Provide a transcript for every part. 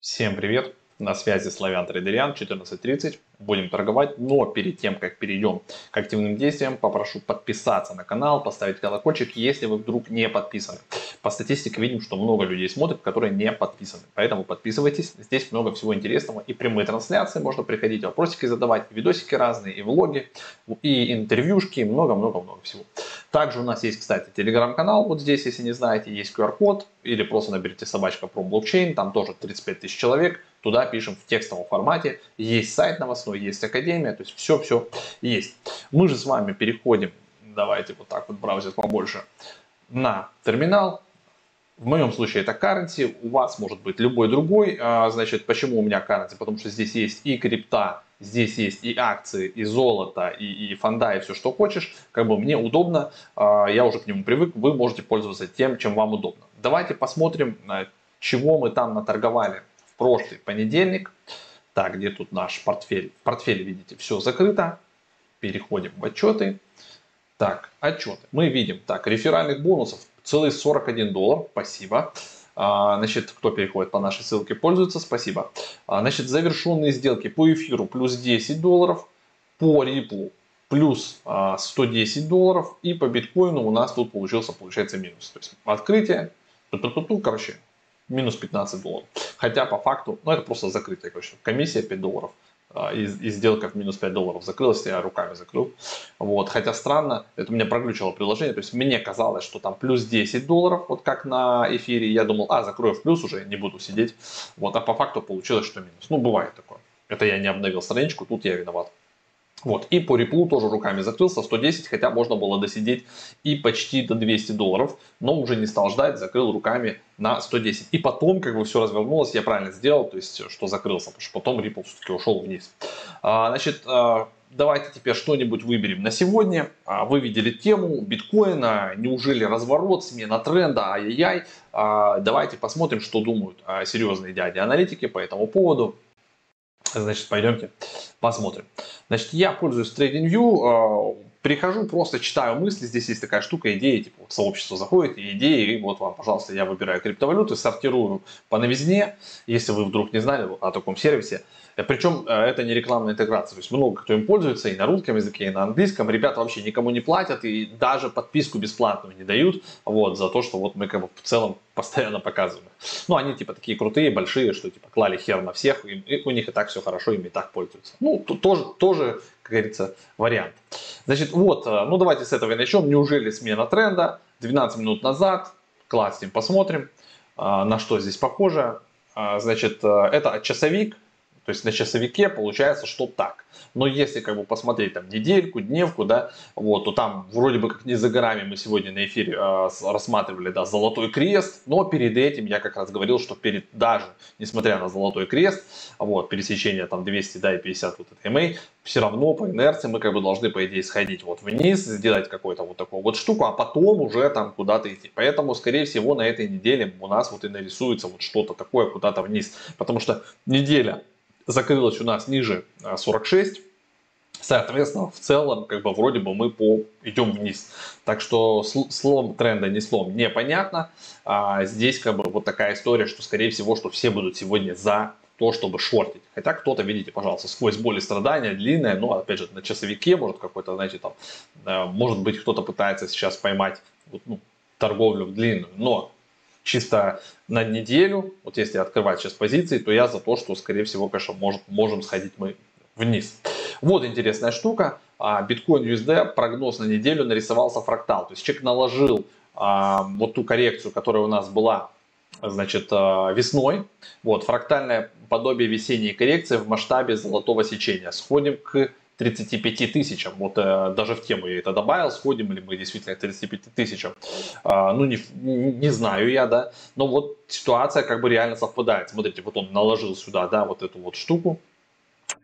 Всем привет! На связи Славян Трейдериан, 14.30. Будем торговать, но перед тем, как перейдем к активным действиям, попрошу подписаться на канал, поставить колокольчик, если вы вдруг не подписаны. По статистике видим, что много людей смотрят, которые не подписаны. Поэтому подписывайтесь, здесь много всего интересного. И прямые трансляции, можно приходить, вопросики задавать, видосики разные, и влоги, и интервьюшки, много-много-много всего. Также у нас есть, кстати, телеграм-канал, вот здесь, если не знаете, есть QR-код, или просто наберите собачка про блокчейн, там тоже 35 тысяч человек, туда пишем в текстовом формате, есть сайт новостной, есть академия, то есть все-все есть. Мы же с вами переходим, давайте вот так вот браузер побольше, на терминал, в моем случае это currency, у вас может быть любой другой. А, значит, почему у меня currency? Потому что здесь есть и крипта, здесь есть и акции, и золото, и, и фонда, и все, что хочешь. Как бы мне удобно, а, я уже к нему привык, вы можете пользоваться тем, чем вам удобно. Давайте посмотрим, чего мы там наторговали прошлый понедельник. Так, где тут наш портфель? В портфеле, видите, все закрыто. Переходим в отчеты. Так, отчеты. Мы видим, так, реферальных бонусов целый 41 доллар, спасибо. А, значит, кто переходит по нашей ссылке, пользуется, спасибо. А, значит, завершенные сделки по эфиру плюс 10 долларов, по Ripple плюс 110 а, долларов и по биткоину у нас тут получился, получается, минус. То есть открытие, ту короче, минус 15 долларов. Хотя по факту, ну это просто закрытие, короче, комиссия 5 долларов. А, и, и сделка в минус 5 долларов закрылась, я руками закрыл. Вот. Хотя странно, это у меня проглючило приложение, то есть мне казалось, что там плюс 10 долларов, вот как на эфире, я думал, а, закрою в плюс уже, не буду сидеть. Вот. А по факту получилось, что минус. Ну, бывает такое. Это я не обновил страничку, тут я виноват. Вот. И по реплу тоже руками закрылся 110, хотя можно было досидеть и почти до 200 долларов, но уже не стал ждать, закрыл руками на 110. И потом, как бы все развернулось, я правильно сделал, то есть, что закрылся, потому что потом Ripple все-таки ушел вниз. А, значит, а, давайте теперь что-нибудь выберем на сегодня. А, вы видели тему биткоина, неужели разворот, смена тренда, ай-яй-яй. А, давайте посмотрим, что думают а, серьезные дяди-аналитики по этому поводу. Значит, пойдемте посмотрим. Значит, я пользуюсь TradingView, э, прихожу, просто читаю мысли, здесь есть такая штука, идеи, типа вот сообщество заходит, и идеи, и вот вам, пожалуйста, я выбираю криптовалюты, сортирую по новизне, если вы вдруг не знали о таком сервисе, Э, Причем э, это не рекламная интеграция, то есть много кто им пользуется и на русском языке, и на английском. Ребята вообще никому не платят и даже подписку бесплатную не дают вот, за то, что вот мы как бы в целом постоянно показываем. Ну, они типа такие крутые, большие, что типа клали хер на всех, и, у них и так все хорошо, им и так пользуются. Ну, тоже, тоже, как говорится, вариант. Значит, вот, э, ну давайте с этого и начнем. Неужели смена тренда? 12 минут назад, класснем, посмотрим, на что здесь похоже. Значит, это часовик, то есть на часовике получается, что так. Но если как бы посмотреть там недельку, дневку, да, вот, то там вроде бы как не за горами мы сегодня на эфире э, рассматривали, да, золотой крест, но перед этим я как раз говорил, что перед даже, несмотря на золотой крест, вот, пересечение там 200, да, и 50 вот этой MA, все равно по инерции мы как бы должны, по идее, сходить вот вниз, сделать какую-то вот такую вот штуку, а потом уже там куда-то идти. Поэтому, скорее всего, на этой неделе у нас вот и нарисуется вот что-то такое куда-то вниз. Потому что неделя закрылась у нас ниже 46. А, Соответственно, в целом, как бы вроде бы мы по идем вниз. Так что слом тренда не слом непонятно. А здесь как бы вот такая история, что скорее всего, что все будут сегодня за то, чтобы шортить. Хотя кто-то, видите, пожалуйста, сквозь боль страдания, длинное, ну, опять же, на часовике, может, какой-то, знаете, там, может быть, кто-то пытается сейчас поймать ну, торговлю в длинную, но чисто на неделю, вот если открывать сейчас позиции, то я за то, что, скорее всего, конечно, может, можем сходить мы вниз. Вот интересная штука. А, биткоин USD прогноз на неделю нарисовался фрактал. То есть человек наложил а, вот ту коррекцию, которая у нас была значит, а, весной. Вот, фрактальное подобие весенней коррекции в масштабе золотого сечения. Сходим к 35 тысячам. Вот э, даже в тему я это добавил, сходим ли мы действительно к 35 тысячам. Э, ну, не, не знаю я, да. Но вот ситуация как бы реально совпадает. Смотрите, вот он наложил сюда, да, вот эту вот штуку.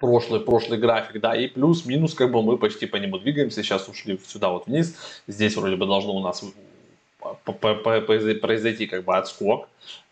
Прошлый, прошлый график, да, и плюс-минус, как бы мы почти по нему двигаемся. Сейчас ушли сюда вот вниз. Здесь вроде бы должно у нас произойти как бы отскок.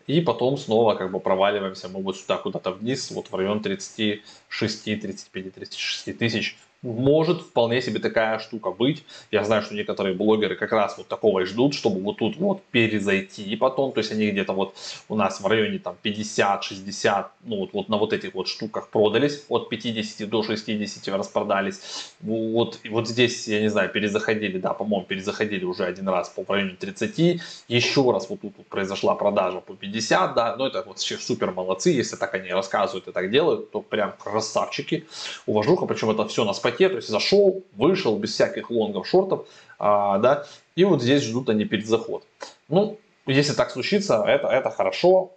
И потом снова как бы проваливаемся. Мы вот сюда куда-то вниз, вот в район 36, 35, 36 тысяч может вполне себе такая штука быть. Я знаю, что некоторые блогеры как раз вот такого и ждут, чтобы вот тут вот перезайти потом. То есть они где-то вот у нас в районе там 50-60, ну вот, вот на вот этих вот штуках продались. От 50 до 60 распродались. Вот, и вот здесь, я не знаю, перезаходили, да, по-моему, перезаходили уже один раз по районе 30. Еще раз вот тут вот произошла продажа по 50, да. Но это вот супер молодцы. Если так они рассказывают и так делают, то прям красавчики. Уважуха, причем это все на спасибо пакет, то есть зашел, вышел без всяких лонгов, шортов, а, да, и вот здесь ждут они перезаход. Ну, если так случится, это, это хорошо,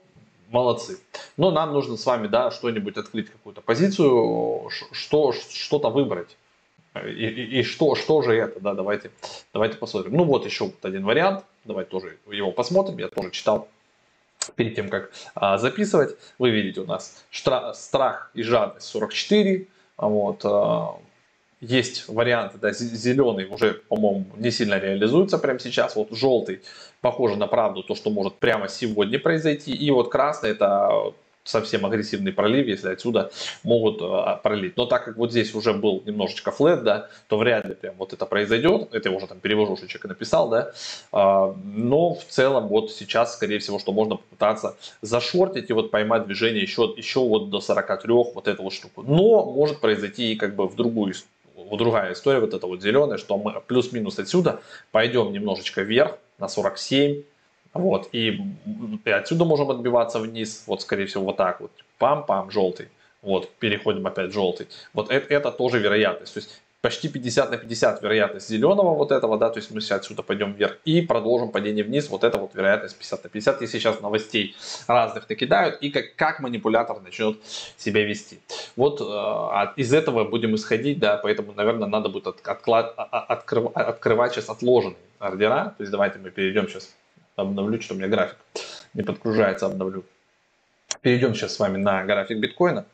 молодцы. Но нам нужно с вами, да, что-нибудь открыть, какую-то позицию, что, что-то выбрать. И, и, и что, что же это, да, давайте, давайте посмотрим. Ну вот еще вот один вариант, давайте тоже его посмотрим, я тоже читал перед тем, как а, записывать. Вы видите у нас штра, страх и жадность 44, вот, а, есть варианты, да, зеленый уже, по-моему, не сильно реализуется прямо сейчас, вот желтый похоже на правду, то, что может прямо сегодня произойти, и вот красный это совсем агрессивный пролив, если отсюда могут э, пролить. Но так как вот здесь уже был немножечко флет, да, то вряд ли прям вот это произойдет. Это я уже там перевожу, что человек написал, да. А, но в целом вот сейчас, скорее всего, что можно попытаться зашортить и вот поймать движение еще, еще вот до 43, вот эту вот штуку. Но может произойти и как бы в другую вот другая история, вот это вот зеленая, что мы плюс-минус отсюда пойдем немножечко вверх на 47, вот, и, и отсюда можем отбиваться вниз, вот, скорее всего, вот так вот, пам-пам, желтый, вот, переходим опять желтый. Вот это, это тоже вероятность. То есть почти 50 на 50 вероятность зеленого вот этого, да, то есть мы сейчас отсюда пойдем вверх и продолжим падение вниз, вот это вот вероятность 50 на 50, если сейчас новостей разных накидают и как, как манипулятор начнет себя вести. Вот э, из этого будем исходить, да, поэтому, наверное, надо будет от, отклад, а, а, открыв, открывать сейчас отложенные ордера, то есть давайте мы перейдем сейчас, обновлю, что у меня график не подгружается, обновлю. Перейдем сейчас с вами на график биткоина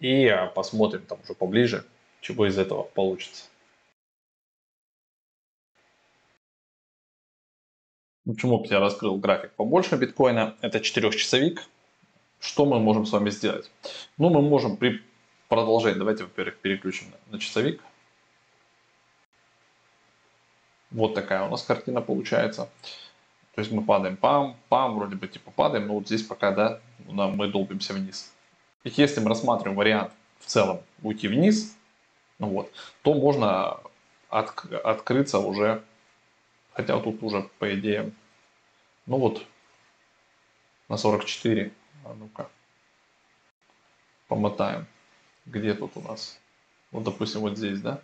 и э, посмотрим там уже поближе, чего из этого получится. Почему я раскрыл график побольше биткоина? Это 4-часовик. Что мы можем с вами сделать? Ну, мы можем при продолжении, давайте, во-первых, переключим на часовик. Вот такая у нас картина получается. То есть мы падаем, пам, пам, вроде бы типа падаем, но вот здесь пока, да, мы долбимся вниз. И если мы рассматриваем вариант в целом уйти вниз, ну вот, то можно от, открыться уже, хотя тут уже, по идее, ну вот, на 44, а ну-ка, помотаем, где тут у нас, вот, допустим, вот здесь, да,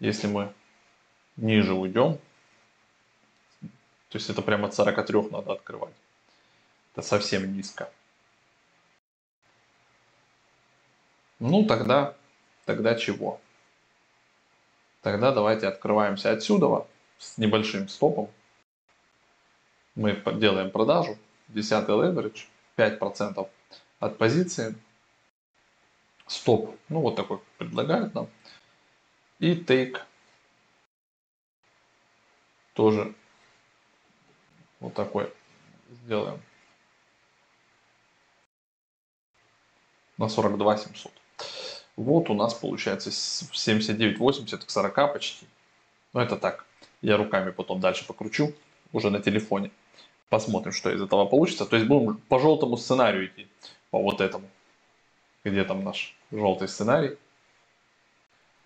если мы ниже уйдем, то есть это прямо от 43 надо открывать, это совсем низко. Ну, тогда Тогда чего? Тогда давайте открываемся отсюда с небольшим стопом. Мы делаем продажу. 10 leverage, 5% от позиции. Стоп, ну вот такой предлагают нам. И take тоже вот такой сделаем. На 42 700. Вот у нас получается 79,80 к 40 почти. Но это так. Я руками потом дальше покручу, уже на телефоне. Посмотрим, что из этого получится. То есть будем по желтому сценарию идти. По вот этому. Где там наш желтый сценарий?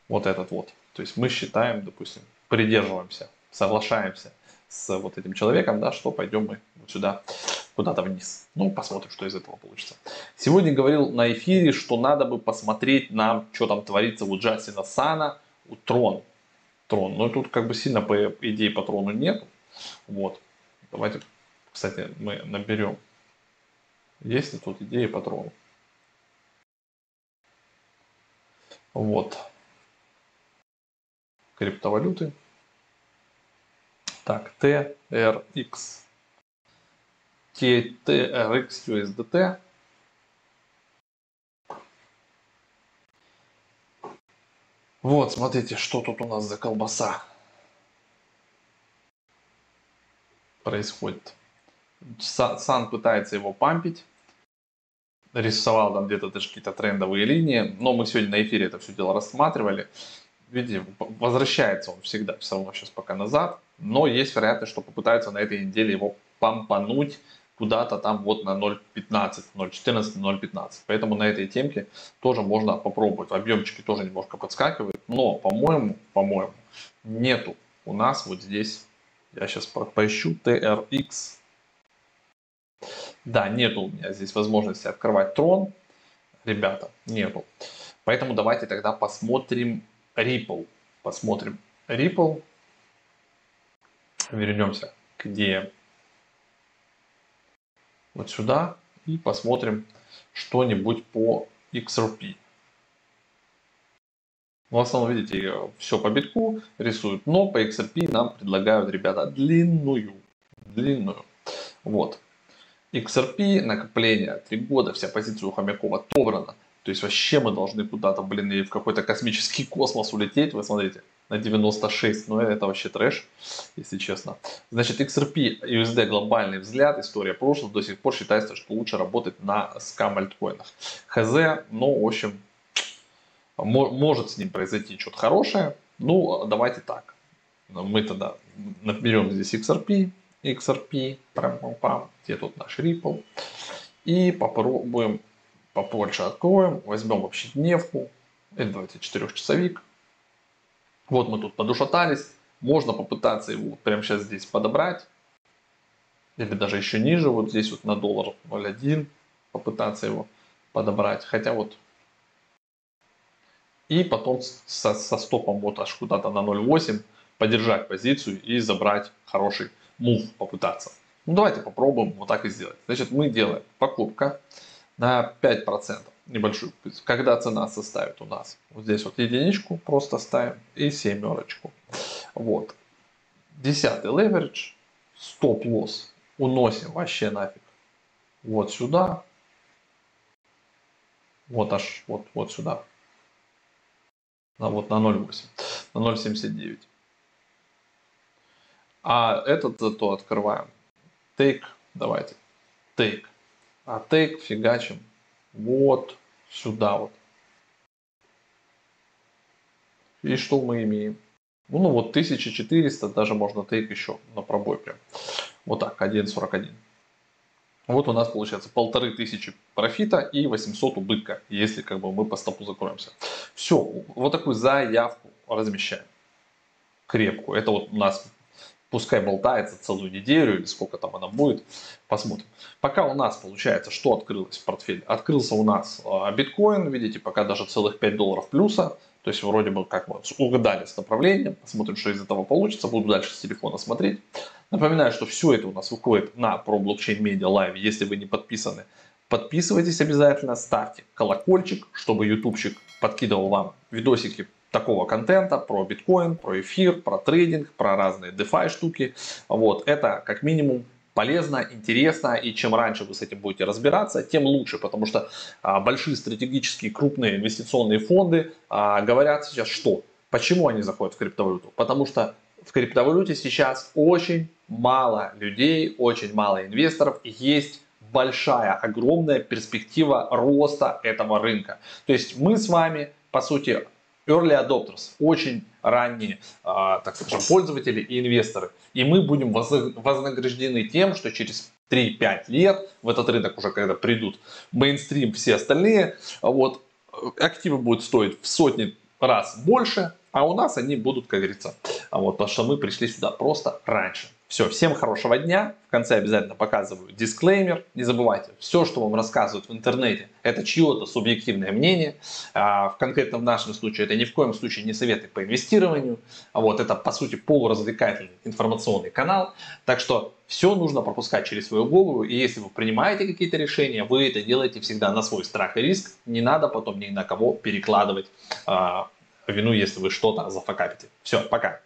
Вот этот вот. То есть мы считаем, допустим, придерживаемся, соглашаемся с вот этим человеком, да, что пойдем мы вот сюда куда-то вниз. Ну, посмотрим, что из этого получится. Сегодня говорил на эфире, что надо бы посмотреть нам, что там творится у Джастина Сана, у Трон. Трон. Но тут как бы сильно по идее по Трону нет. Вот. Давайте, кстати, мы наберем. Есть ли тут идеи по Трону? Вот. Криптовалюты. Так, TRX. TRX USDT. Вот, смотрите, что тут у нас за колбаса происходит. Сан пытается его пампить. Рисовал там где-то даже какие-то трендовые линии. Но мы сегодня на эфире это все дело рассматривали. Видите, возвращается он всегда все равно сейчас пока назад, но есть вероятность, что попытаются на этой неделе его помпануть куда-то там вот на 0.15, 0.14, 0.15. Поэтому на этой темке тоже можно попробовать. Объемчики тоже немножко подскакивают, но, по-моему, по-моему, нету у нас вот здесь, я сейчас поищу, TRX. Да, нету у меня здесь возможности открывать трон, ребята, нету. Поэтому давайте тогда посмотрим Ripple. Посмотрим Ripple. Вернемся к DM вот сюда и посмотрим что-нибудь по XRP. Ну, в основном, видите, все по битку рисуют, но по XRP нам предлагают, ребята, длинную. Длинную. Вот. XRP, накопление, 3 года, вся позиция у Хомякова отобрана. То есть вообще мы должны куда-то, блин, и в какой-то космический космос улететь. Вы смотрите, на 96, но это вообще трэш, если честно. Значит, XRP, USD глобальный взгляд, история прошлого, до сих пор считается, что лучше работать на скам альткоинах. ХЗ, ну, в общем, может с ним произойти что-то хорошее. Ну, давайте так. Мы тогда наберем здесь XRP, XRP, прям пам где тут наш Ripple. И попробуем побольше откроем, возьмем вообще дневку, это давайте 4-часовик. Вот мы тут подушатались, можно попытаться его прямо сейчас здесь подобрать, или даже еще ниже, вот здесь вот на доллар 0.1 попытаться его подобрать, хотя вот и потом со, со стопом вот аж куда-то на 0.8 подержать позицию и забрать хороший мув попытаться. Ну давайте попробуем вот так и сделать. Значит мы делаем покупка на 5% небольшую. Когда цена составит у нас вот здесь вот единичку просто ставим и семерочку. Вот. Десятый leverage, стоп-лосс уносим вообще нафиг. Вот сюда. Вот аж вот, вот сюда. На, вот на 0.8. На 0.79. А этот зато открываем. Take. Давайте. Take а тег фигачим вот сюда вот. И что мы имеем? Ну, ну вот 1400, даже можно тейк еще на пробой прям. Вот так, 1.41. Вот у нас получается полторы тысячи профита и 800 убытка, если как бы мы по стопу закроемся. Все, вот такую заявку размещаем. Крепкую. Это вот у нас пускай болтается целую неделю или сколько там она будет, посмотрим. Пока у нас получается, что открылось в портфеле? Открылся у нас а, биткоин, видите, пока даже целых 5 долларов плюса, то есть вроде бы как мы угадали с направлением, посмотрим, что из этого получится, буду дальше с телефона смотреть. Напоминаю, что все это у нас выходит на Pro Blockchain Media Live, если вы не подписаны. Подписывайтесь обязательно, ставьте колокольчик, чтобы ютубчик подкидывал вам видосики такого контента про биткоин, про эфир, про трейдинг, про разные DeFi штуки. Вот, это как минимум полезно, интересно, и чем раньше вы с этим будете разбираться, тем лучше, потому что а, большие стратегические крупные инвестиционные фонды а, говорят сейчас что? Почему они заходят в криптовалюту? Потому что в криптовалюте сейчас очень мало людей, очень мало инвесторов, есть большая, огромная перспектива роста этого рынка. То есть мы с вами, по сути, early adopters, очень ранние, а, так скажем, пользователи и инвесторы. И мы будем вознаграждены тем, что через 3-5 лет в этот рынок уже когда придут мейнстрим, все остальные, вот, активы будут стоить в сотни раз больше, а у нас они будут, как говорится, вот, потому что мы пришли сюда просто раньше. Все, всем хорошего дня. В конце обязательно показываю дисклеймер. Не забывайте, все, что вам рассказывают в интернете, это чье-то субъективное мнение. А в конкретном нашем случае это ни в коем случае не советы по инвестированию. Вот это, по сути, полуразвлекательный информационный канал. Так что все нужно пропускать через свою голову. И если вы принимаете какие-то решения, вы это делаете всегда на свой страх и риск. Не надо потом ни на кого перекладывать а, вину, если вы что-то зафакапите. Все, пока.